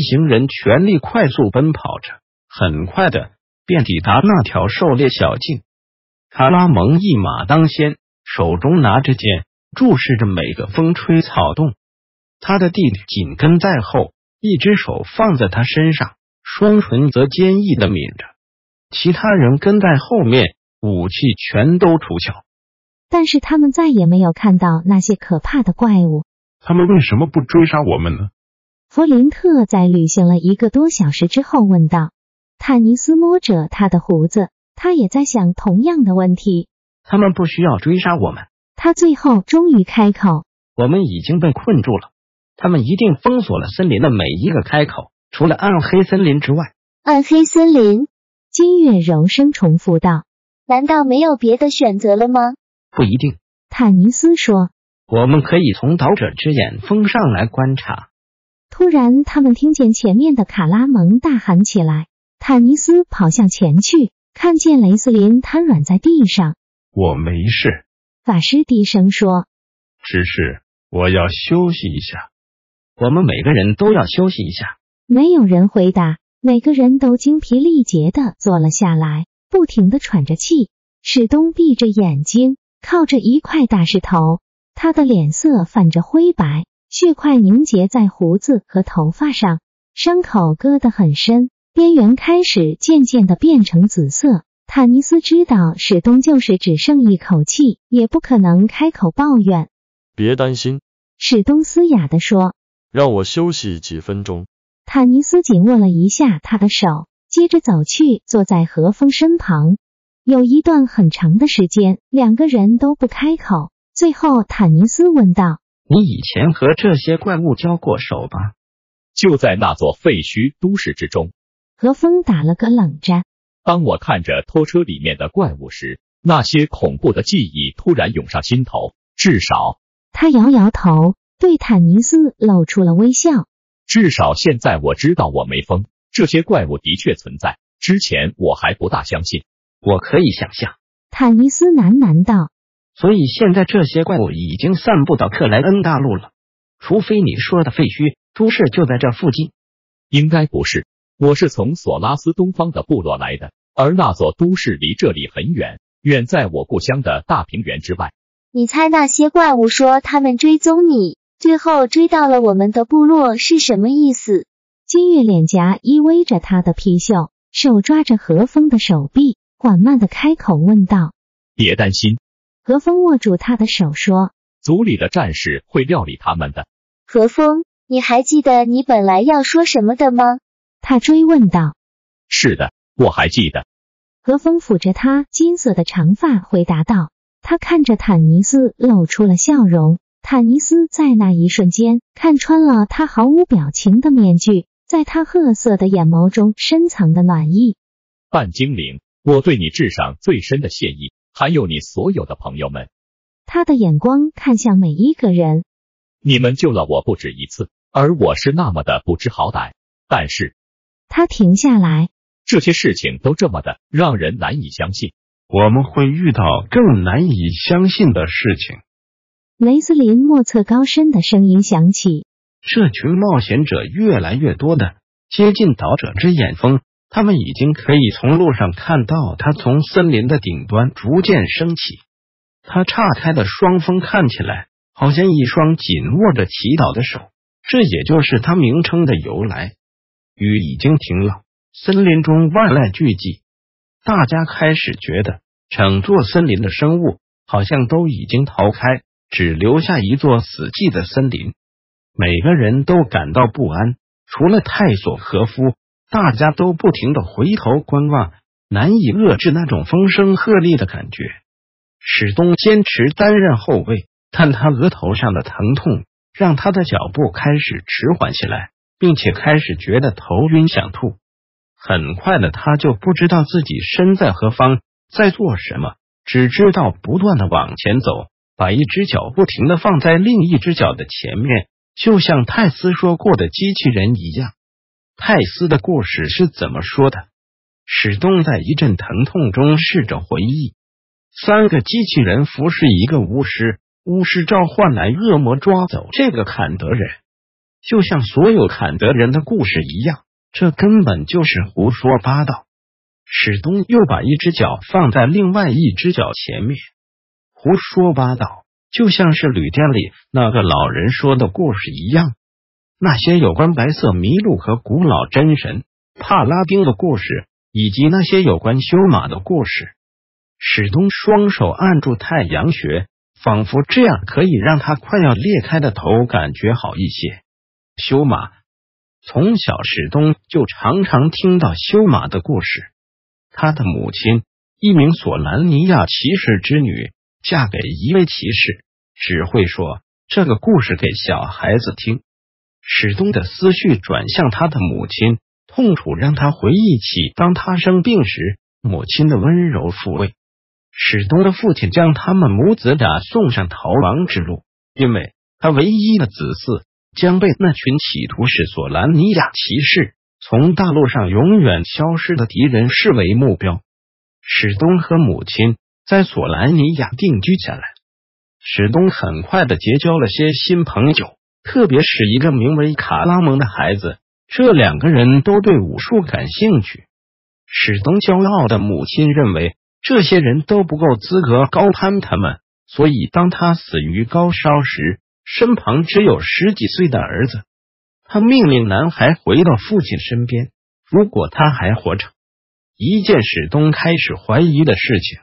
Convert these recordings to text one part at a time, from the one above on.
一行人全力快速奔跑着，很快的便抵达那条狩猎小径。卡拉蒙一马当先，手中拿着剑，注视着每个风吹草动。他的弟弟紧跟在后，一只手放在他身上，双唇则坚毅的抿着。其他人跟在后面，武器全都出鞘。但是他们再也没有看到那些可怕的怪物。他们为什么不追杀我们呢？弗林特在旅行了一个多小时之后问道。坦尼斯摸着他的胡子，他也在想同样的问题。他们不需要追杀我们。他最后终于开口：“我们已经被困住了，他们一定封锁了森林的每一个开口，除了暗黑森林之外。”暗黑森林，金月柔声重复道：“难道没有别的选择了吗？”不一定，坦尼斯说：“我们可以从岛者之眼峰上来观察。”突然，他们听见前面的卡拉蒙大喊起来。坦尼斯跑向前去，看见雷斯林瘫软在地上。我没事，法师低声说。只是我要休息一下。我们每个人都要休息一下。没有人回答，每个人都精疲力竭的坐了下来，不停的喘着气。史东闭着眼睛，靠着一块大石头，他的脸色泛着灰白。血块凝结在胡子和头发上，伤口割得很深，边缘开始渐渐的变成紫色。坦尼斯知道史东就是只剩一口气，也不可能开口抱怨。别担心，史东嘶哑的说：“让我休息几分钟。”坦尼斯紧握了一下他的手，接着走去坐在何风身旁。有一段很长的时间，两个人都不开口。最后，坦尼斯问道。你以前和这些怪物交过手吧？就在那座废墟都市之中。何风打了个冷战。当我看着拖车里面的怪物时，那些恐怖的记忆突然涌上心头。至少，他摇摇头，对坦尼斯露出了微笑。至少现在我知道我没疯，这些怪物的确存在。之前我还不大相信。我可以想象。坦尼斯喃喃道。所以现在这些怪物已经散布到克莱恩大陆了，除非你说的废墟都市就在这附近。应该不是，我是从索拉斯东方的部落来的，而那座都市离这里很远，远在我故乡的大平原之外。你猜那些怪物说他们追踪你，最后追到了我们的部落是什么意思？金玉脸颊依偎着他的皮袖，手抓着何风的手臂，缓慢的开口问道：“别担心。”何风握住他的手说：“组里的战士会料理他们的。”何风，你还记得你本来要说什么的吗？他追问道。“是的，我还记得。”何风抚着他金色的长发回答道。他看着坦尼斯，露出了笑容。坦尼斯在那一瞬间看穿了他毫无表情的面具，在他褐色的眼眸中深藏的暖意。半精灵，我对你致上最深的谢意。还有你所有的朋友们，他的眼光看向每一个人。你们救了我不止一次，而我是那么的不知好歹。但是，他停下来。这些事情都这么的让人难以相信。我们会遇到更难以相信的事情。雷斯林莫测高深的声音响起。这群冒险者越来越多的接近岛者之眼峰。他们已经可以从路上看到他从森林的顶端逐渐升起。他岔开的双峰看起来好像一双紧握着祈祷的手，这也就是他名称的由来。雨已经停了，森林中万籁俱寂，大家开始觉得整座森林的生物好像都已经逃开，只留下一座死寂的森林。每个人都感到不安，除了泰索和夫。大家都不停的回头观望，难以遏制那种风声鹤唳的感觉。史东坚持担任后卫，但他额头上的疼痛让他的脚步开始迟缓起来，并且开始觉得头晕想吐。很快的，他就不知道自己身在何方，在做什么，只知道不断的往前走，把一只脚不停的放在另一只脚的前面，就像泰斯说过的机器人一样。泰斯的故事是怎么说的？史东在一阵疼痛中试着回忆：三个机器人服侍一个巫师，巫师召唤来恶魔，抓走这个坎德人，就像所有坎德人的故事一样。这根本就是胡说八道！史东又把一只脚放在另外一只脚前面，胡说八道，就像是旅店里那个老人说的故事一样。那些有关白色麋鹿和古老真神帕拉丁的故事，以及那些有关修马的故事，史东双手按住太阳穴，仿佛这样可以让他快要裂开的头感觉好一些。修马。从小，史东就常常听到修马的故事。他的母亲，一名索兰尼亚骑士之女，嫁给一位骑士，只会说这个故事给小孩子听。史东的思绪转向他的母亲，痛楚让他回忆起当他生病时母亲的温柔抚慰。史东的父亲将他们母子俩送上逃亡之路，因为他唯一的子嗣。将被那群企图使索兰尼亚骑士从大陆上永远消失的敌人视为目标。史东和母亲在索兰尼亚定居下来。史东很快的结交了些新朋友，特别是一个名为卡拉蒙的孩子。这两个人都对武术感兴趣。史东骄傲的母亲认为这些人都不够资格高攀他们，所以当他死于高烧时。身旁只有十几岁的儿子，他命令男孩回到父亲身边。如果他还活着，一件史东开始怀疑的事情。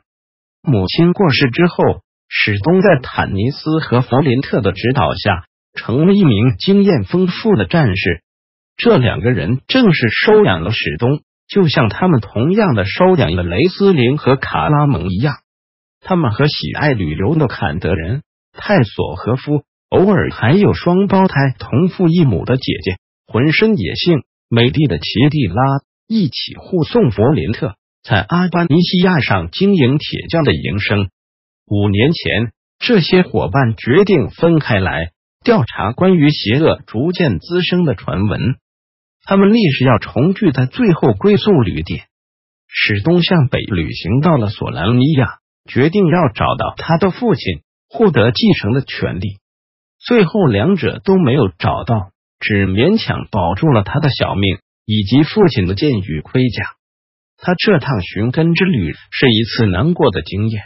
母亲过世之后，史东在坦尼斯和弗林特的指导下，成了一名经验丰富的战士。这两个人正是收养了史东，就像他们同样的收养了雷斯林和卡拉蒙一样。他们和喜爱旅游的坎德人泰索和夫。偶尔还有双胞胎同父异母的姐姐，浑身野性美丽的奇蒂拉一起护送弗林特在阿巴尼西亚上经营铁匠的营生。五年前，这些伙伴决定分开来调查关于邪恶逐渐滋生的传闻。他们立誓要重聚在最后归宿旅店。史东向北旅行到了索兰尼亚，决定要找到他的父亲，获得继承的权利。最后，两者都没有找到，只勉强保住了他的小命以及父亲的剑与盔甲。他这趟寻根之旅是一次难过的经验。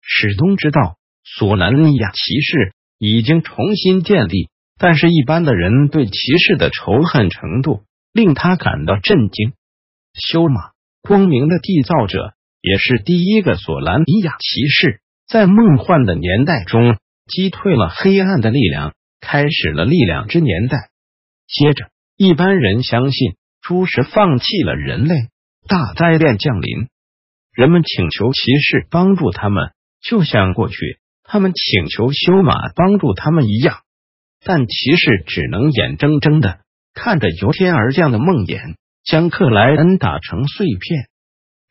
史东知道索兰尼亚骑士已经重新建立，但是一般的人对骑士的仇恨程度令他感到震惊。修马，光明的缔造者，也是第一个索兰尼亚骑士，在梦幻的年代中。击退了黑暗的力量，开始了力量之年代。接着，一般人相信诸神放弃了人类，大灾变降临。人们请求骑士帮助他们，就像过去他们请求修马帮助他们一样。但骑士只能眼睁睁的看着由天而降的梦魇将克莱恩打成碎片。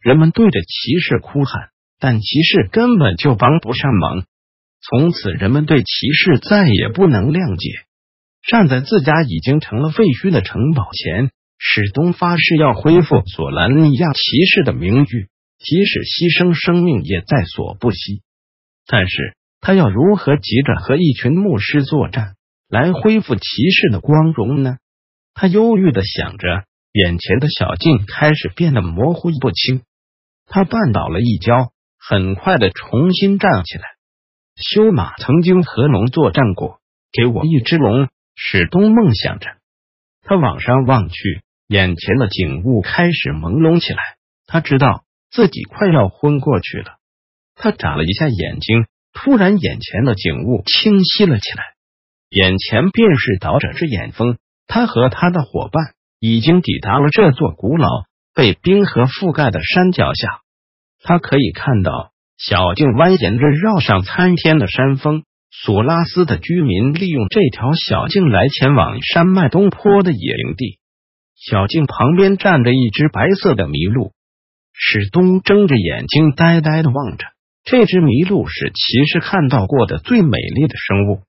人们对着骑士哭喊，但骑士根本就帮不上忙。从此，人们对骑士再也不能谅解。站在自家已经成了废墟的城堡前，史东发誓要恢复索兰尼亚骑士的名誉，即使牺牲生命也在所不惜。但是他要如何急着和一群牧师作战，来恢复骑士的光荣呢？他忧郁的想着，眼前的小径开始变得模糊不清。他绊倒了一跤，很快的重新站起来。修马曾经和龙作战过，给我一只龙。史东梦想着，他往上望去，眼前的景物开始朦胧起来。他知道自己快要昏过去了。他眨了一下眼睛，突然眼前的景物清晰了起来。眼前便是岛者之眼峰，他和他的伙伴已经抵达了这座古老被冰河覆盖的山脚下。他可以看到。小径蜿蜒着绕上参天的山峰，索拉斯的居民利用这条小径来前往山脉东坡的野营地。小径旁边站着一只白色的麋鹿，史东睁着眼睛呆呆的望着。这只麋鹿是骑士看到过的最美丽的生物，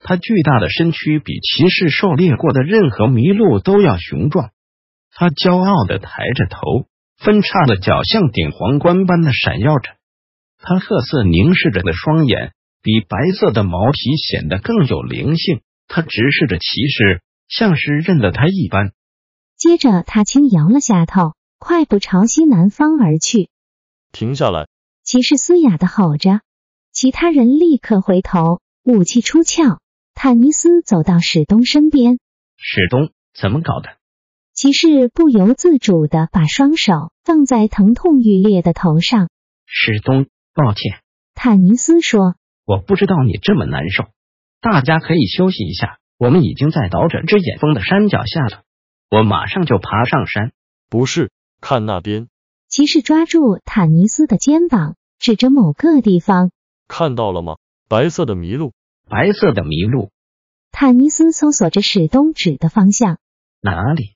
它巨大的身躯比骑士狩猎过的任何麋鹿都要雄壮。它骄傲的抬着头，分叉的脚像顶皇冠般的闪耀着。它褐色凝视着的双眼，比白色的毛皮显得更有灵性。它直视着骑士，像是认得他一般。接着，他轻摇了下头，快步朝西南方而去。停下来！骑士嘶哑的吼着，其他人立刻回头，武器出鞘。坦尼斯走到史东身边，史东怎么搞的？骑士不由自主的把双手放在疼痛欲裂的头上。史东，抱歉。坦尼斯说：“我不知道你这么难受，大家可以休息一下。我们已经在倒转之眼峰的山脚下了。”我马上就爬上山。不是，看那边。骑士抓住坦尼斯的肩膀，指着某个地方。看到了吗？白色的麋鹿。白色的麋鹿。坦尼斯搜索着史东指的方向。哪里？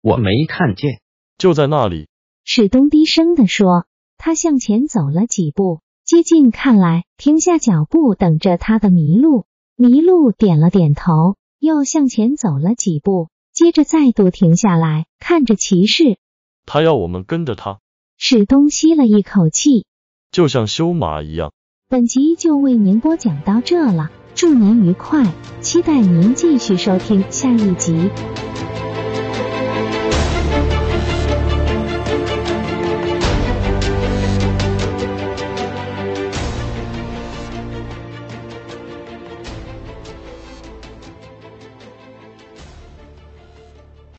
我没看见。就在那里。史东低声的说。他向前走了几步，接近看来，停下脚步等着他的麋鹿。麋鹿点了点头，又向前走了几步。接着再度停下来，看着骑士。他要我们跟着他。史东吸了一口气，就像修马一样。本集就为您播讲到这了，祝您愉快，期待您继续收听下一集。